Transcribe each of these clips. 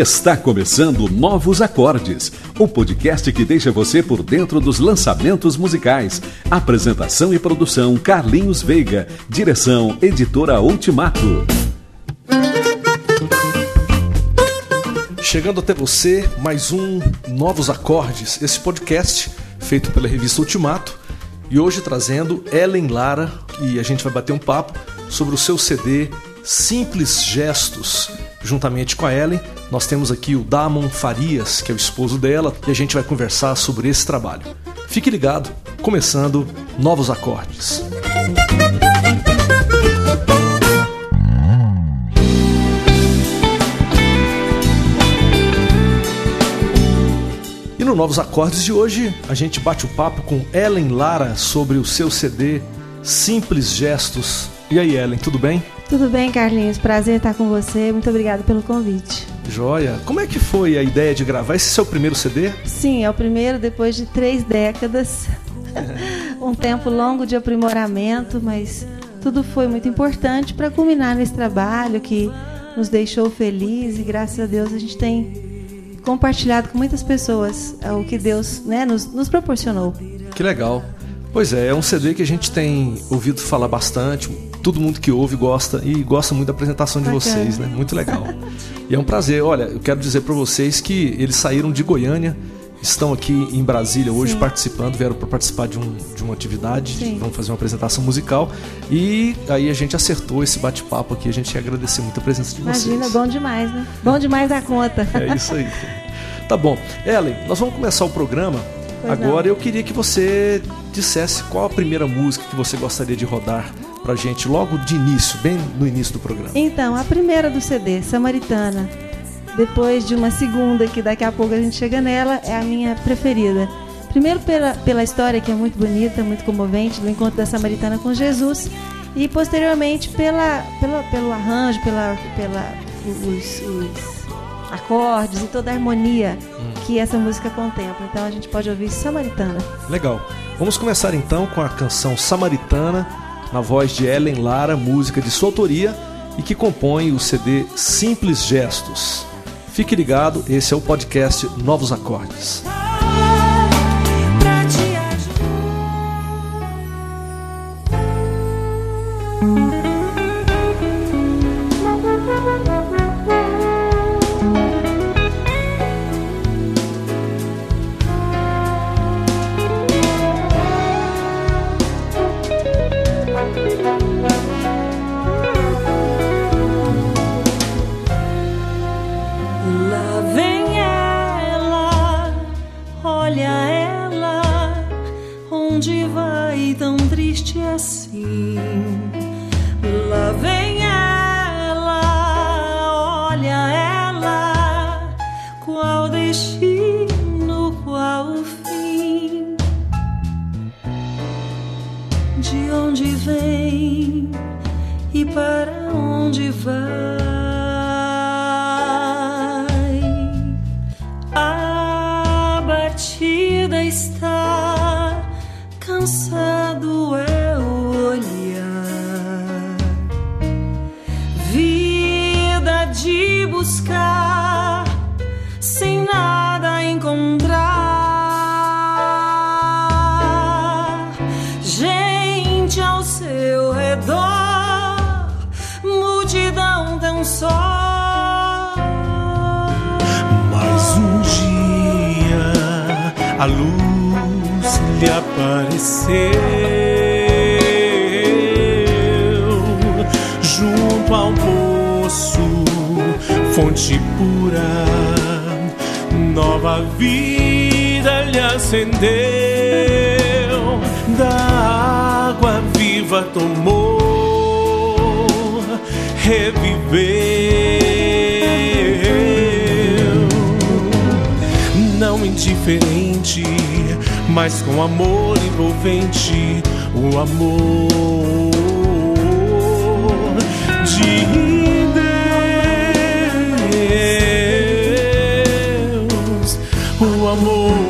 Está começando Novos Acordes, o podcast que deixa você por dentro dos lançamentos musicais. Apresentação e produção Carlinhos Veiga, direção Editora Ultimato. Chegando até você, mais um Novos Acordes, esse podcast feito pela revista Ultimato e hoje trazendo Ellen Lara e a gente vai bater um papo sobre o seu CD Simples Gestos. Juntamente com a Ellen, nós temos aqui o Damon Farias, que é o esposo dela, e a gente vai conversar sobre esse trabalho. Fique ligado, começando Novos Acordes. E no Novos Acordes de hoje, a gente bate o papo com Ellen Lara sobre o seu CD Simples Gestos. E aí, Ellen, tudo bem? Tudo bem, Carlinhos? Prazer estar com você. Muito obrigada pelo convite. Joia. Como é que foi a ideia de gravar? Esse é seu primeiro CD? Sim, é o primeiro depois de três décadas. um tempo longo de aprimoramento, mas tudo foi muito importante para culminar nesse trabalho que nos deixou felizes e graças a Deus a gente tem compartilhado com muitas pessoas é, o que Deus né, nos, nos proporcionou. Que legal. Pois é, é um CD que a gente tem ouvido falar bastante, todo mundo que ouve gosta e gosta muito da apresentação de Bacana. vocês, né? Muito legal. e é um prazer. Olha, eu quero dizer para vocês que eles saíram de Goiânia, estão aqui em Brasília hoje Sim. participando, vieram para participar de, um, de uma atividade, Sim. vão fazer uma apresentação musical e aí a gente acertou esse bate-papo aqui. A gente quer agradecer muito a presença de vocês. Imagina, bom demais, né? Bom demais da conta. é isso aí. Tá bom. Ellen, nós vamos começar o programa. Pois Agora não. eu queria que você dissesse qual a primeira música que você gostaria de rodar pra gente logo de início, bem no início do programa? Então, a primeira do CD, Samaritana. Depois de uma segunda, que daqui a pouco a gente chega nela, é a minha preferida. Primeiro pela, pela história que é muito bonita, muito comovente, do encontro da Samaritana com Jesus. E posteriormente pela, pela, pelo arranjo, pela, pela os, os acordes e toda a harmonia hum. que essa música contempla. Então a gente pode ouvir Samaritana. Legal. Vamos começar então com a canção Samaritana na voz de Ellen Lara, música de sua autoria e que compõe o CD Simples Gestos. Fique ligado, esse é o podcast Novos Acordes. Lhe apareceu junto ao poço, fonte pura, nova vida lhe acendeu, da água viva tomou, reviveu. Não indiferente mas com amor envolvente, o amor de Deus, o amor.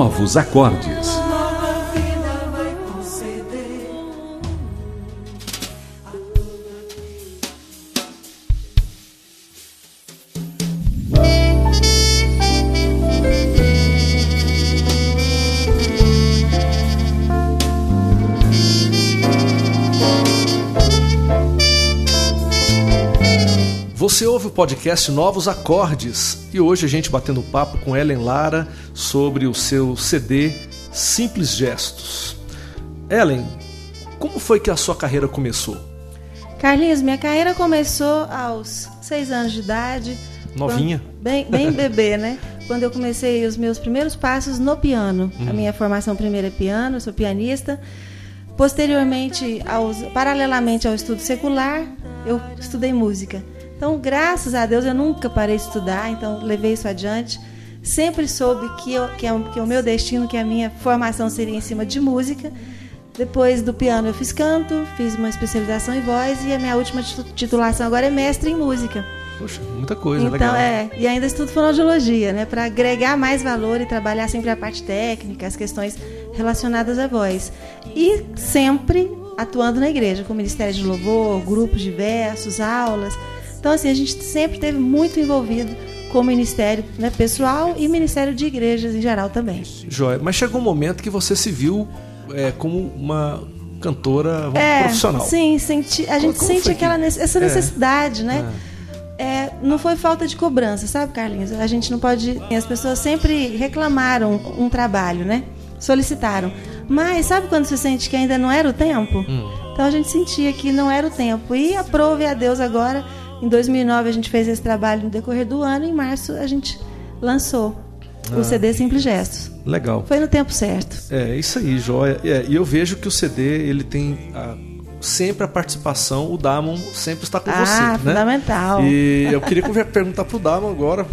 Novos acordes. Você ouve o podcast Novos Acordes e hoje a gente batendo papo com Ellen Lara sobre o seu CD Simples Gestos. Ellen, como foi que a sua carreira começou? Carlinhos, minha carreira começou aos seis anos de idade. Novinha? quando- bem, bem bebê, né? Quando eu comecei os meus primeiros passos no piano. A minha formação primeira é piano, eu sou pianista. Posteriormente, aos, paralelamente ao estudo secular, eu estudei música. Então, graças a Deus, eu nunca parei de estudar, então levei isso adiante. Sempre soube que, eu, que, é, o- que é o meu destino, que a minha formação seria em cima de música. Depois do piano eu fiz canto, fiz uma especialização em voz e a minha última titu- titulação agora é mestre em música. Poxa, muita coisa, então legal. é, e ainda estudo fonoaudiologia, né, para agregar mais valor e trabalhar sempre a parte técnica, as questões relacionadas à voz. E sempre atuando na igreja, com ministério de louvor, grupos diversos, aulas. Então assim, a gente sempre esteve muito envolvido com o ministério, né, pessoal e ministério de igrejas em geral também. Joia. Mas chegou um momento que você se viu é, como uma cantora vamos, É, profissional. sim, senti, a gente Como sente foi que- aquela essa É. necessidade, né? É, não foi falta de cobrança, sabe, Carlinhos? A gente não pode. As pessoas sempre reclamaram um trabalho, né? Solicitaram. Mas sabe quando você sente que ainda não era o tempo? Hum. Então a gente sentia que não era o tempo. E aprove a Deus agora. Em 2009 a gente fez esse trabalho no decorrer do ano. Em março a gente lançou Ah. o CD Simples Gestos. Legal. Foi no tempo certo. É, isso aí, joia. É, e eu vejo que o CD, ele tem a- sempre a participação, o Damon sempre está com Ah, você, né? fundamental. E eu queria perguntar pro Damon agora,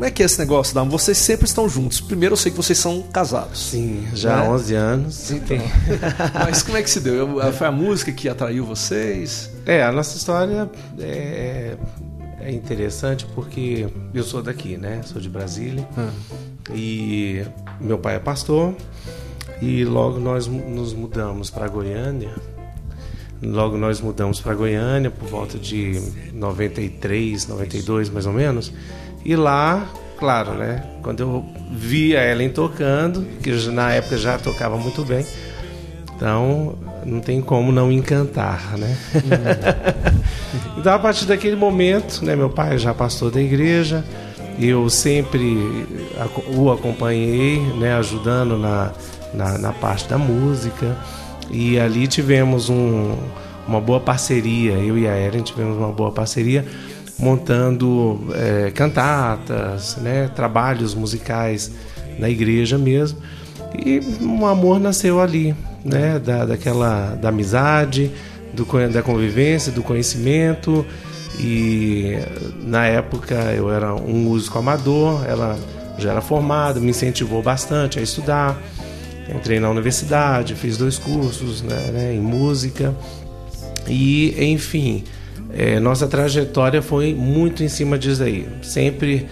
como é que é esse negócio, Damon? Vocês sempre estão juntos. Primeiro eu sei que vocês são casados. Sim, já há Né? 11 anos. Mas como é que se deu? Eu- Foi a música que atraiu vocês? É, a nossa história é, é interessante porque eu sou daqui, né? Sou de Brasília. E meu pai é pastor. E logo nós nos mudamos para Goiânia. Logo nós mudamos para Goiânia por volta de 93, 92 mais ou menos. E lá, claro, né? Quando eu vi a Ellen tocando, que na época já tocava muito bem, então não tem como não encantar, né? então a partir daquele momento, né? Meu pai já pastor da igreja, eu sempre o acompanhei, né? Ajudando na, na, na parte da música e ali tivemos um, uma boa parceria, eu e a Ellen tivemos uma boa parceria montando eh, cantatas, né? Trabalhos musicais na igreja mesmo e um amor nasceu ali, né? Da, daquela da amizade, do, da convivência, do conhecimento. E na época eu era um músico amador, ela já era formada, me incentivou bastante a estudar. Entrei na universidade, fiz dois cursos né, né, em música. E, enfim, eh, nossa trajetória foi muito em cima disso aí. Sempre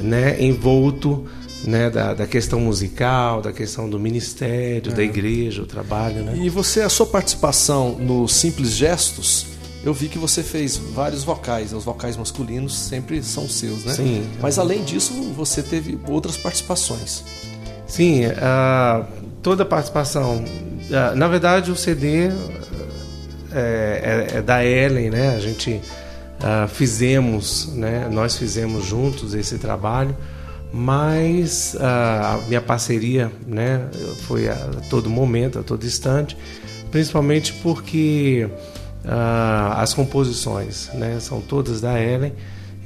né, envolto né, da, da questão musical, da questão do ministério, da igreja, o trabalho. Né? E você, a sua participação no Simples Gestos, eu vi que você fez vários vocais, né? os vocais masculinos sempre são seus, né? Sim. Mas além disso, você teve outras participações. Sim, ah, toda participação. ah, na verdade, o CD é, é- é da Ellen, né? A gente ah, fizemos, né? Nós fizemos juntos esse trabalho, mas ah, a minha parceria, né? Foi a todo momento, a todo instante, principalmente porque ah, as composições, né? São todas da Ellen.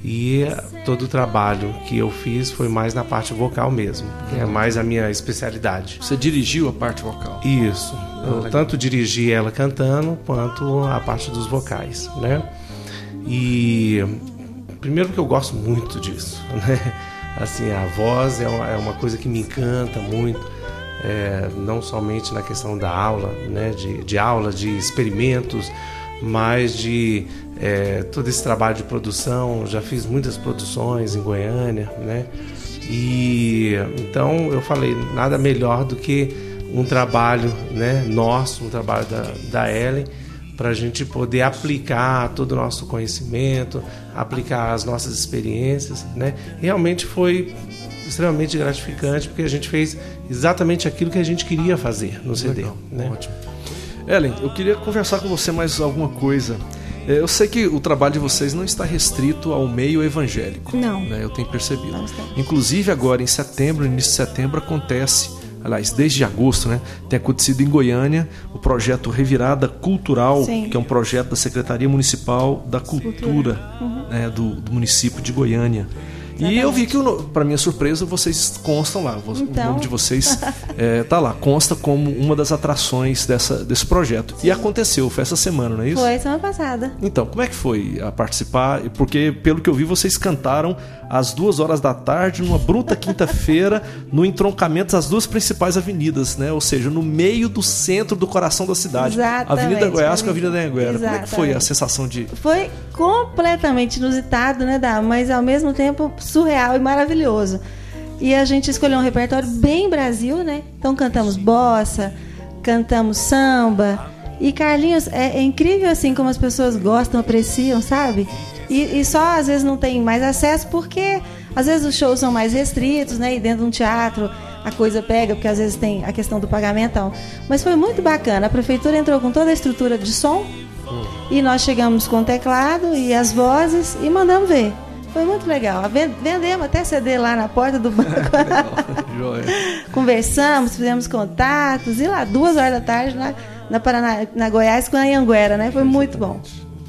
E todo o trabalho que eu fiz foi mais na parte vocal mesmo, que é mais a minha especialidade. Você dirigiu a parte vocal. Isso. Eu tanto dirigi ela cantando quanto a parte dos vocais, né? E primeiro que eu gosto muito disso, né? Assim, a voz é uma, é uma coisa que me encanta muito, é, não somente na questão da aula, né? De, de aula, de experimentos, mas de é, todo esse trabalho de produção, já fiz muitas produções em Goiânia, né? E então eu falei, nada melhor do que um trabalho né, nosso, um trabalho da, da Ellen, para a gente poder aplicar todo o nosso conhecimento, aplicar as nossas experiências. Né? Realmente foi extremamente gratificante, porque a gente fez exatamente aquilo que a gente queria fazer no CD. Legal, né? Ótimo. Ellen, eu queria conversar com você mais alguma coisa. É, eu sei que o trabalho de vocês não está restrito ao meio evangélico. Não. Né? Eu tenho percebido. Inclusive agora em setembro, início de setembro, acontece, aliás, desde agosto, né? Tem acontecido em Goiânia o projeto Revirada Cultural, Sim. que é um projeto da Secretaria Municipal da Cultura, Cultura. Uhum. Né? Do, do município de Goiânia. Exatamente. E eu vi que, para minha surpresa, vocês constam lá. Então... O nome de vocês é, tá lá, consta como uma das atrações dessa, desse projeto. Sim. E aconteceu, foi essa semana, não é isso? Foi semana passada. Então, como é que foi a participar? Porque, pelo que eu vi, vocês cantaram às duas horas da tarde, numa bruta quinta-feira, no entroncamento das duas principais avenidas, né? Ou seja, no meio do centro do coração da cidade. Exatamente. Avenida Goiás com a Avenida Anhanguera. Como é que foi a sensação de. Foi completamente inusitado, né, Dá? Mas ao mesmo tempo surreal e maravilhoso. E a gente escolheu um repertório bem Brasil, né? Então cantamos bossa, cantamos samba. E Carlinhos, é, é incrível assim como as pessoas gostam, apreciam, sabe? E, e, só às vezes não tem mais acesso porque às vezes os shows são mais restritos, né? E dentro de um teatro a coisa pega, porque às vezes tem a questão do pagamento. Mas foi muito bacana. A prefeitura entrou com toda a estrutura de som hum. e nós chegamos com o teclado e as vozes e mandamos ver. Foi muito legal. Vendemos até CD lá na porta do banco. Conversamos, fizemos contatos. E lá, duas horas da tarde, na, na, Paraná, na Goiás, com a Anhanguera, né? Foi muito bom.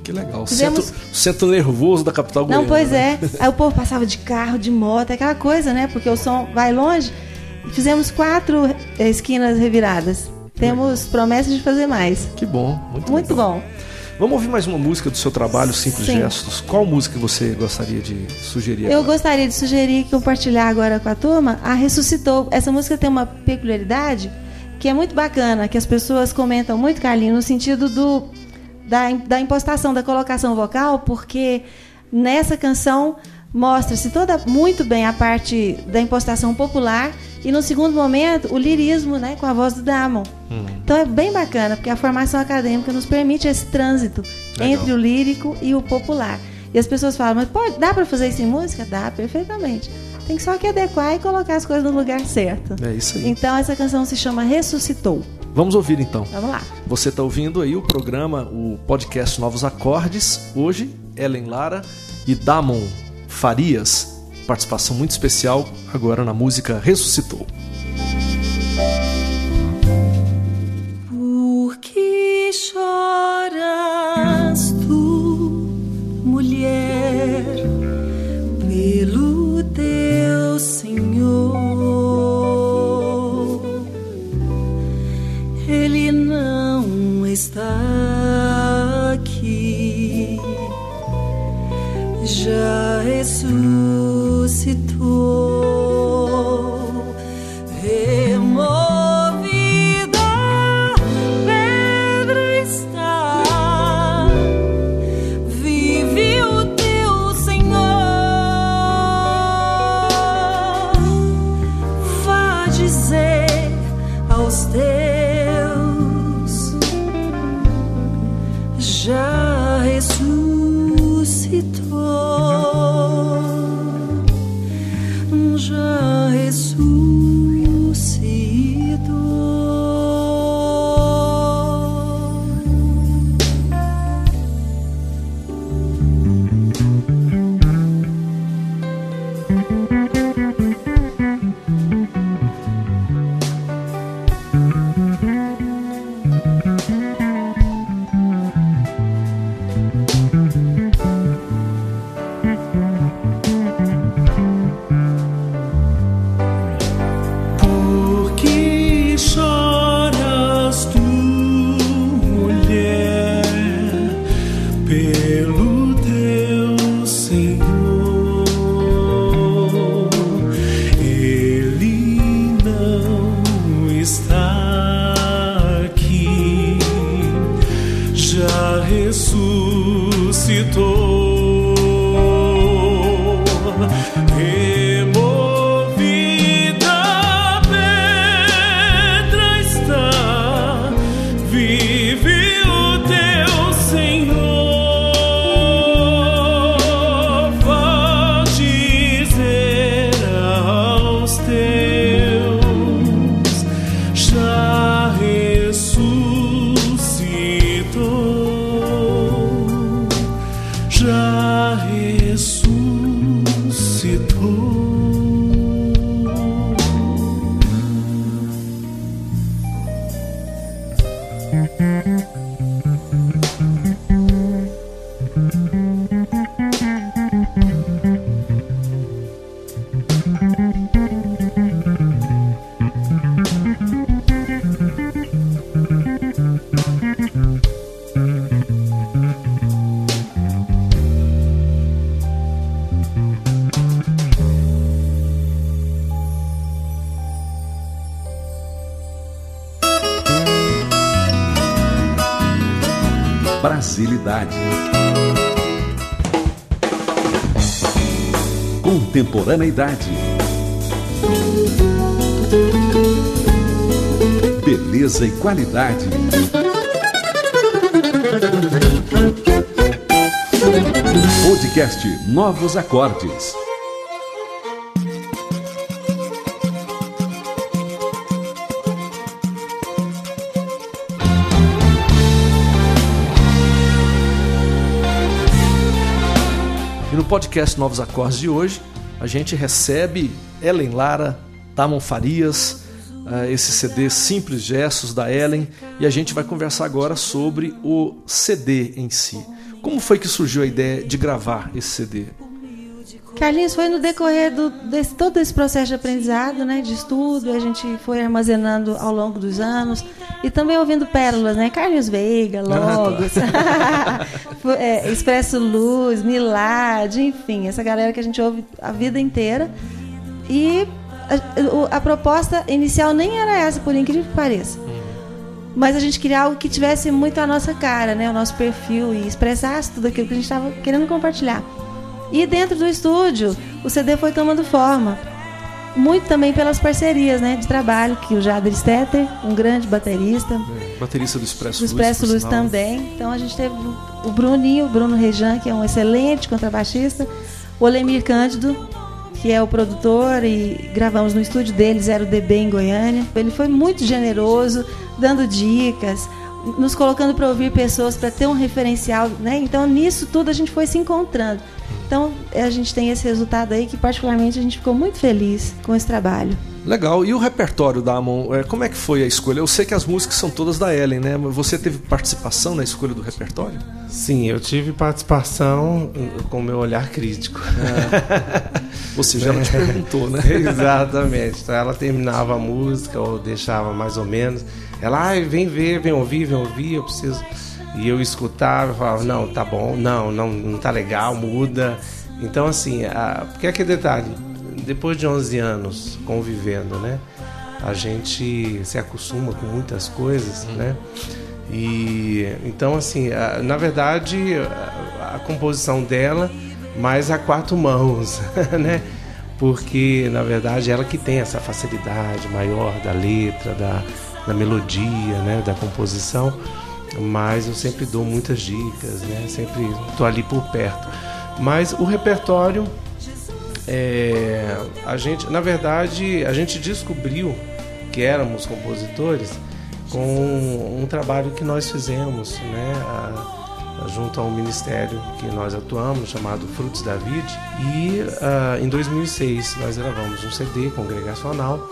Que legal. Fizemos... Centro, centro nervoso da capital goiana. Não, pois né? é. Aí o povo passava de carro, de moto, aquela coisa, né? Porque o som vai longe. Fizemos quatro esquinas reviradas. Temos promessa de fazer mais. Que bom. Muito, muito bom. Vamos ouvir mais uma música do seu trabalho, Simples Sim. Gestos. Qual música você gostaria de sugerir? Eu agora? gostaria de sugerir, compartilhar agora com a turma, a Ressuscitou. Essa música tem uma peculiaridade que é muito bacana, que as pessoas comentam muito, Carlinhos, no sentido do, da, da impostação, da colocação vocal, porque nessa canção mostra-se toda muito bem a parte da impostação popular e no segundo momento o lirismo, né, com a voz do Damon. Hum. Então é bem bacana porque a formação acadêmica nos permite esse trânsito Legal. entre o lírico e o popular. E as pessoas falam, mas pode, dá para fazer isso em música? Dá, perfeitamente. Tem só que adequar e colocar as coisas no lugar certo. É isso aí. Então essa canção se chama Ressuscitou. Vamos ouvir então. Vamos lá. Você está ouvindo aí o programa, o podcast Novos Acordes. Hoje, Ellen Lara e Damon Farias, participação muito especial agora na música Ressuscitou. Por que choras tu, mulher, pelo teu Senhor? Ele não está aqui. Já ressuscitou. Brasilidade. Contemporaneidade. Beleza e qualidade. Podcast Novos Acordes. Podcast Novos Acordes de hoje, a gente recebe Ellen Lara, Tamon Farias, eh, esse CD Simples Gestos da Ellen, e a gente vai conversar agora sobre o CD em si. Como foi que surgiu a ideia de gravar esse CD? Carlinhos, foi no decorrer do, desse, todo esse processo de aprendizado, né, de estudo, a gente foi armazenando ao longo dos anos e também ouvindo pérolas, né, Carlinhos Veiga, Logos, Foi, é, Expresso Luz, Milad, enfim, essa galera que a gente ouve a vida inteira. E a, a proposta inicial nem era essa, por incrível que pareça. Mas a gente queria algo que tivesse muito a nossa cara, né, o nosso perfil e expressasse tudo aquilo que a gente estava querendo compartilhar. E dentro do estúdio, o CD foi tomando forma. Muito também pelas parcerias né, de trabalho, que o Jader Stetter, um grande baterista, Baterista do Expresso do Expresso Luz, Luz também. Então a gente teve o Bruninho, o Bruno Rejan, que é um excelente contrabaixista, o Olemir Cândido, que é o produtor, e gravamos no estúdio dele, 0DB em Goiânia. Ele foi muito generoso, dando dicas, nos colocando para ouvir pessoas, para ter um referencial. Né? Então nisso tudo a gente foi se encontrando. Então a gente tem esse resultado aí que particularmente a gente ficou muito feliz com esse trabalho. Legal. E o repertório da Amon, é, como é que foi a escolha? Eu sei que as músicas são todas da Ellen, né? Mas você teve participação na escolha do repertório? Sim, eu tive participação com o meu olhar crítico. Ou seja, ela te perguntou, né? Exatamente. Então ela terminava a música ou deixava mais ou menos. Ela, ai, vem ver, vem ouvir, vem ouvir, eu preciso. E eu escutava, eu falava, não, tá bom, não, não, não tá legal, muda. Então, assim, a... porque aquele detalhe, depois de 11 anos convivendo, né? A gente se acostuma com muitas coisas, né? E então, assim, a- na verdade, a, a composição dela, mais a quatro mãos, né? Porque, na verdade, ela que tem essa facilidade maior da letra, da, da melodia, né? Da composição. Mas eu sempre dou muitas dicas, né? Sempre estou ali por perto. Mas o repertório, é, a gente, na verdade, a gente descobriu que éramos compositores com um trabalho que nós fizemos, né, a- a- junto ao ministério que nós atuamos, chamado Frutos da Vide. E ah, em 2006 nós gravamos um CD congregacional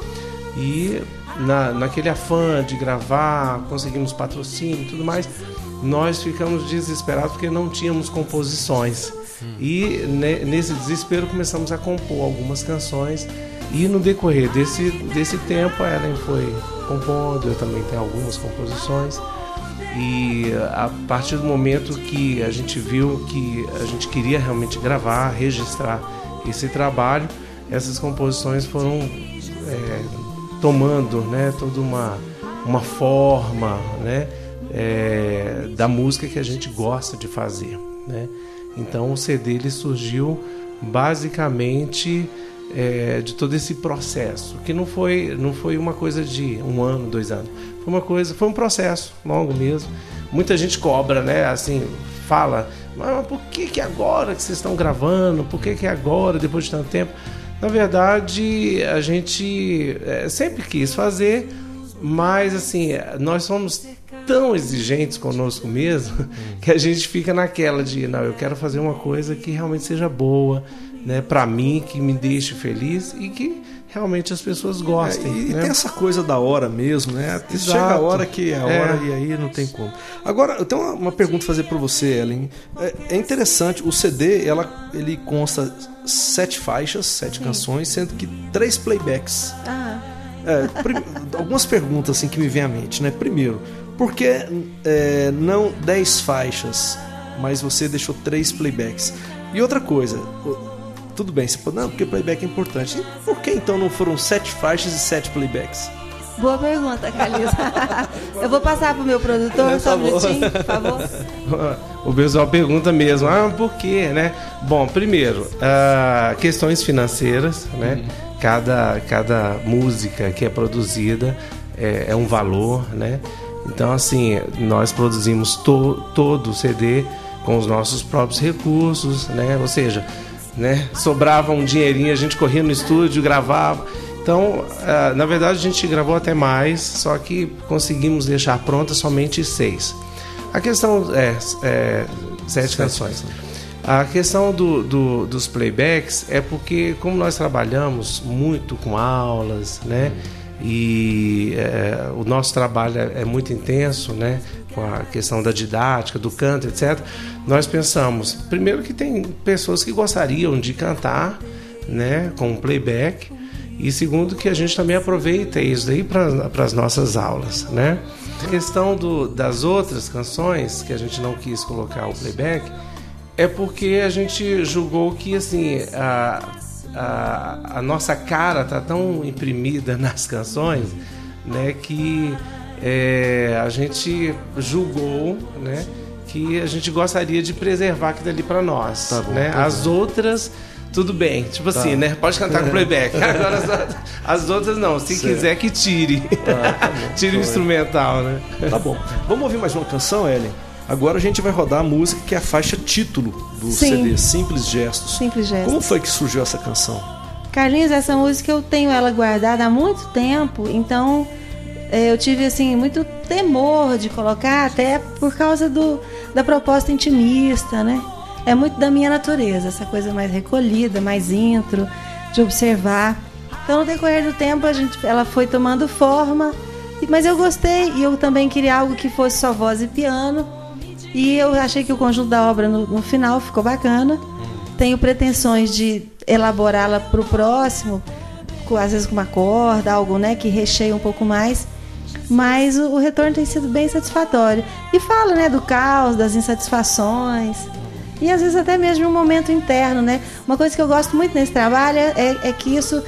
e na, naquele afã de gravar, conseguimos patrocínio e tudo mais, nós ficamos desesperados porque não tínhamos composições. E ne- nesse desespero começamos a compor algumas canções e no decorrer desse, desse tempo a Ellen foi compondo, eu também tenho algumas composições. E a partir do momento que a gente viu que a gente queria realmente gravar, registrar esse trabalho, essas composições foram é, tomando né, toda uma, uma forma né, é, da música que a gente gosta de fazer. Né? Então o CD ele surgiu basicamente é, de todo esse processo, que não foi, não foi uma coisa de um ano, dois anos. Foi uma coisa, foi um processo longo mesmo. Muita gente cobra, né? Assim, fala, mas por que, que agora que vocês estão gravando? Por que, que agora, depois de tanto tempo? Na verdade, a gente é, sempre quis fazer, mas assim, nós somos tão exigentes conosco mesmo que a gente fica naquela de não, eu quero fazer uma coisa que realmente seja boa, né, para mim, que me deixe feliz e que realmente as pessoas gostem. É, e né? tem essa coisa da hora mesmo, né? Exato. Chega a hora que é a É. hora e aí não tem como. Agora, eu tenho uma, uma pergunta a fazer para você, Ellen. É, é interessante, o CD ela, ele consta sete faixas, sete canções, sendo que três playbacks. Ah, É, prim- algumas perguntas assim que me vêm à mente, né? Primeiro, por que é, não 10 faixas, mas você deixou três playbacks? E outra coisa, tudo bem, você pode, não, porque playback é importante. E por que então não foram sete faixas e sete playbacks? boa pergunta, Calil. eu vou passar pro meu produtor, só um minutinho, por favor. O pessoal pergunta mesmo, ah, por quê, né? Bom, primeiro, ah, questões financeiras, né? Cada, cada música que é produzida é, é um valor, né? Então, assim, nós produzimos to, todo o CD com os nossos próprios recursos, né? Ou seja, né? sobrava um dinheirinho, a gente corria no estúdio, gravava. Então, ah, na verdade, a gente gravou até mais, só que conseguimos deixar prontas somente seis. A questão é, é sete, canções. A questão do, do- dos playbacks é porque, como nós trabalhamos muito com aulas, né? E é, o nosso trabalho é, é muito intenso, né? Com a questão da didática, do canto, etc. Nós pensamos, primeiro, que tem pessoas que gostariam de cantar, né? Com playback. E segundo, que a gente também aproveita isso daí para as nossas aulas, né? A questão do, das outras canções, que a gente não quis colocar o playback, é porque a gente julgou que assim a, a, a nossa cara tá tão imprimida nas canções, né, que é, a gente julgou, né, que a gente gostaria de preservar aquilo ali para nós, Tá bom, né? tá As outras tudo bem, tipo assim, né? Pode cantar com playback. Agora as outras, as outras não, se Certo. quiser que tire. tire o instrumental, né? Tá bom. Vamos ouvir mais uma canção, Ellen? Agora a gente vai rodar a música que é a faixa título do Sim. CD, Simples Gestos. Simples Gestos. Como foi que surgiu essa canção? Carlinhos, essa música eu tenho ela guardada há muito tempo, então eh, eu tive assim muito temor de colocar, até por causa do, da proposta intimista, né? É muito da minha natureza, essa coisa mais recolhida, mais intro, de observar. Então, no decorrer do tempo, a gente, ela foi tomando forma, mas eu gostei e eu também queria algo que fosse só voz e piano. E eu achei que o conjunto da obra no, no final ficou bacana. Tenho pretensões de elaborá-la para o próximo, com- às vezes com uma corda, algo né, que recheie um pouco mais. Mas o, o retorno tem sido bem satisfatório. E fala né, do caos, das insatisfações. E às vezes até mesmo um momento interno, né? Uma coisa que eu gosto muito nesse trabalho é, é que isso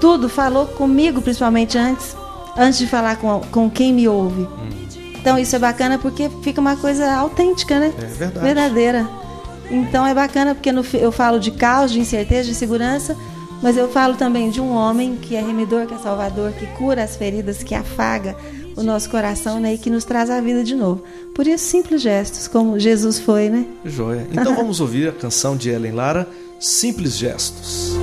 tudo falou comigo, principalmente antes, antes de falar com, com quem me ouve. Então isso é bacana porque fica uma coisa autêntica, né? É verdade. Verdadeira. Então é bacana porque no eu falo de caos, de incerteza, de segurança, mas eu falo também de um homem que é remidor, que é salvador, que cura as feridas, que afaga o nosso coração né? e que nos traz a vida de novo. Por isso, simples gestos, como Jesus foi, né? Joia. Então vamos ouvir a canção de Ellen Lara, Simples Gestos.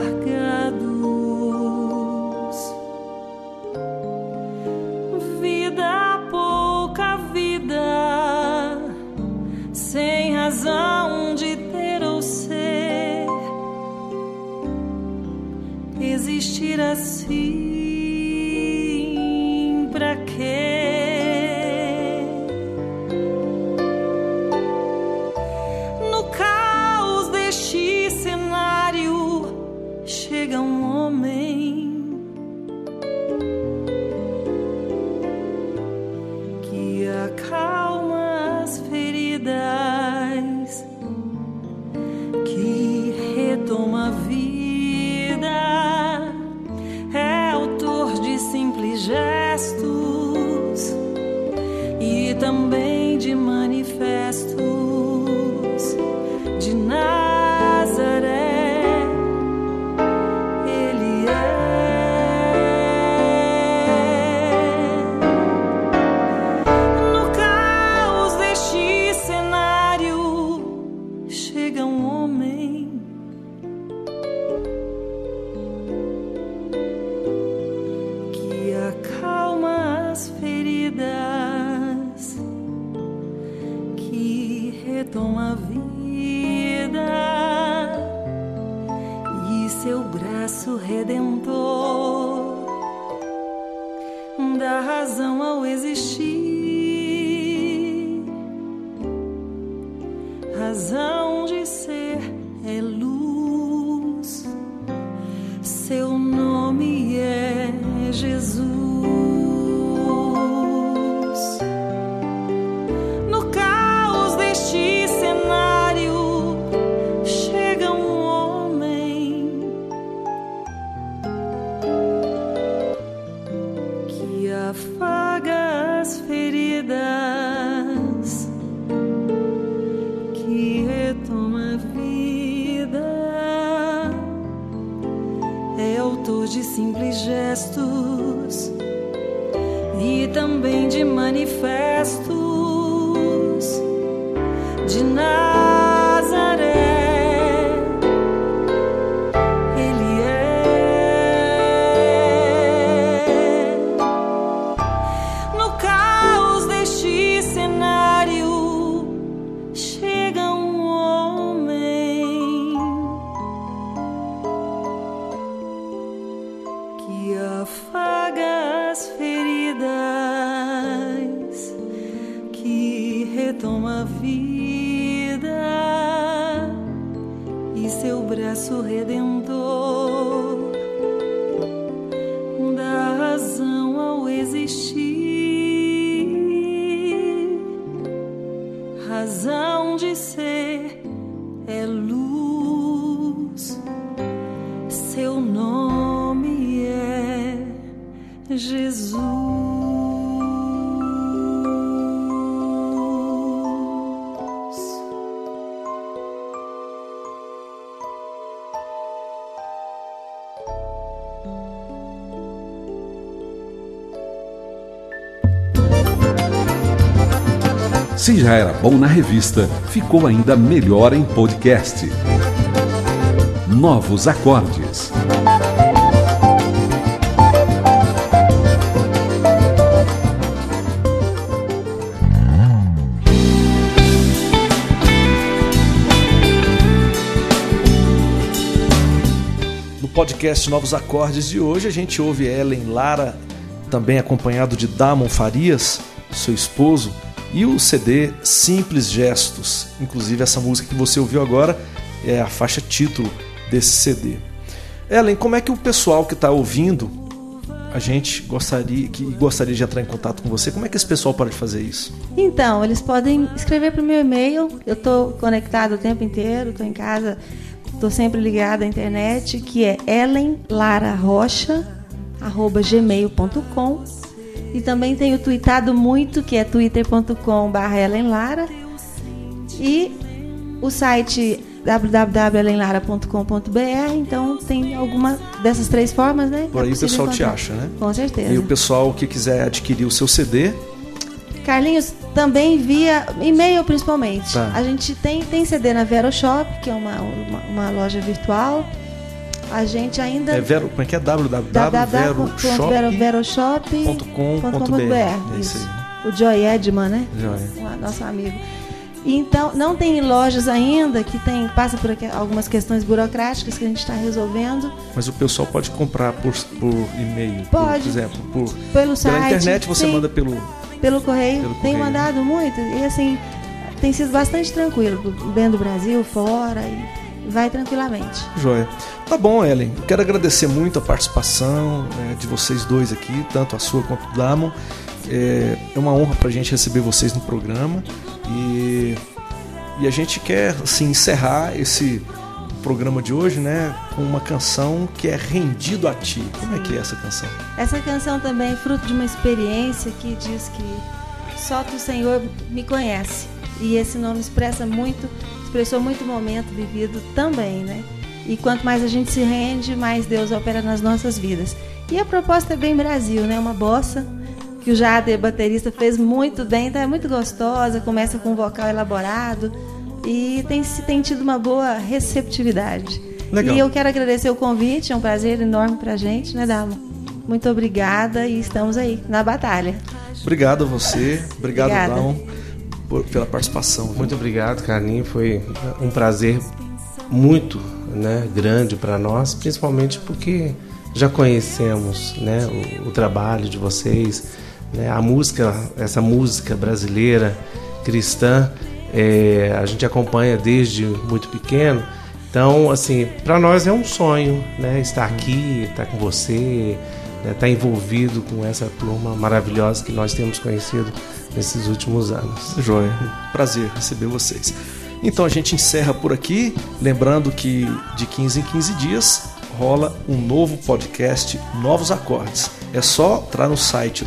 dark e também de manifestos de Nazaré. Se já era bom na revista, ficou ainda melhor em podcast. Novos acordes. Podcast Novos Acordes de hoje, a gente ouve Ellen Lara, também acompanhado de Damon Farias, seu esposo, e o CD Simples Gestos. Inclusive, essa música que você ouviu agora é a faixa título desse CD. Ellen, como é que o pessoal que está ouvindo a gente gostaria que gostaria de entrar em contato com você? Como é que esse pessoal pode fazer isso? Então, eles podem escrever para o meu e-mail. Eu estou conectado o tempo inteiro, estou em casa, estou sempre ligada à internet, que é ellenlararocha.gmail.com E também tenho tweetado muito, que é twitter.com.br ellenlara. E o site www.ellenlara.com.br. Então tem alguma dessas três formas, né? Por aí É o pessoal te encontrar. acha, né? Com certeza. E o pessoal que quiser adquirir o seu CD, Carlinhos, também via e-mail principalmente. Tá. A gente tem, tem CD na Vero Shop, que é uma, uma, uma loja virtual. A gente ainda. é Vero, como é que é? www.veroshop.com.br É isso Isso. aí. O Joy Edman, né? O Nosso amigo. Então, não tem lojas ainda que tem, passa por aqui algumas questões burocráticas que a gente está resolvendo. Mas o pessoal pode comprar por, por e-mail, Pode. por exemplo, por Pelo site. pela internet você sim, manda pelo pelo correio. pelo tem correio. mandado muito. E assim, tem sido bastante tranquilo. Dentro do Brasil, fora. E vai tranquilamente. Joia. Tá bom, Ellen. Quero agradecer muito a participação né, de vocês dois aqui, tanto a sua quanto o Damon. É, é uma honra pra gente receber vocês no programa e, e a gente quer assim, encerrar esse programa de hoje né, com uma canção que é Rendido a Ti. Como é que é essa canção? Essa canção também é fruto de uma experiência que diz que só tu, Senhor, me conhece. E esse nome expressa muito, expressou muito momento vivido também, né? E quanto mais a gente se rende, mais Deus opera nas nossas vidas. E a proposta é bem Brasil, né? Uma bossa que o Jader, baterista, fez muito bem, tá? É muito gostosa, começa com um vocal elaborado e tem, se- tem tido uma boa receptividade. Legal. E eu quero agradecer o convite, é um prazer enorme pra gente, né, Dama? Muito obrigada e estamos aí na batalha. Obrigado a você, obrigado, Obrigada. Dão. por, pela participação. Viu? Muito obrigado, Carlinhos. Foi um prazer muito né, grande para nós, principalmente porque já conhecemos né, o, o trabalho de vocês, né, a música, essa música brasileira cristã, é, a gente acompanha desde muito pequeno. Então, assim, para nós é um sonho, né, estar aqui, estar com você, né, estar envolvido com essa turma maravilhosa que nós temos conhecido nesses últimos anos. Joia, prazer receber vocês. Então a gente encerra por aqui, lembrando que de 15 em 15 dias rola um novo podcast Novos Acordes. É só entrar no site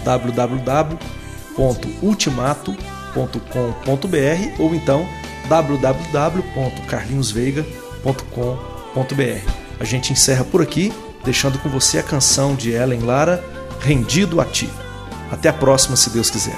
www.ultimato.com.br ou então www.carlinhosveiga.com.br. A gente encerra por aqui, deixando com você a canção de Ellen Lara, Rendido a Ti. Até a próxima, se Deus quiser.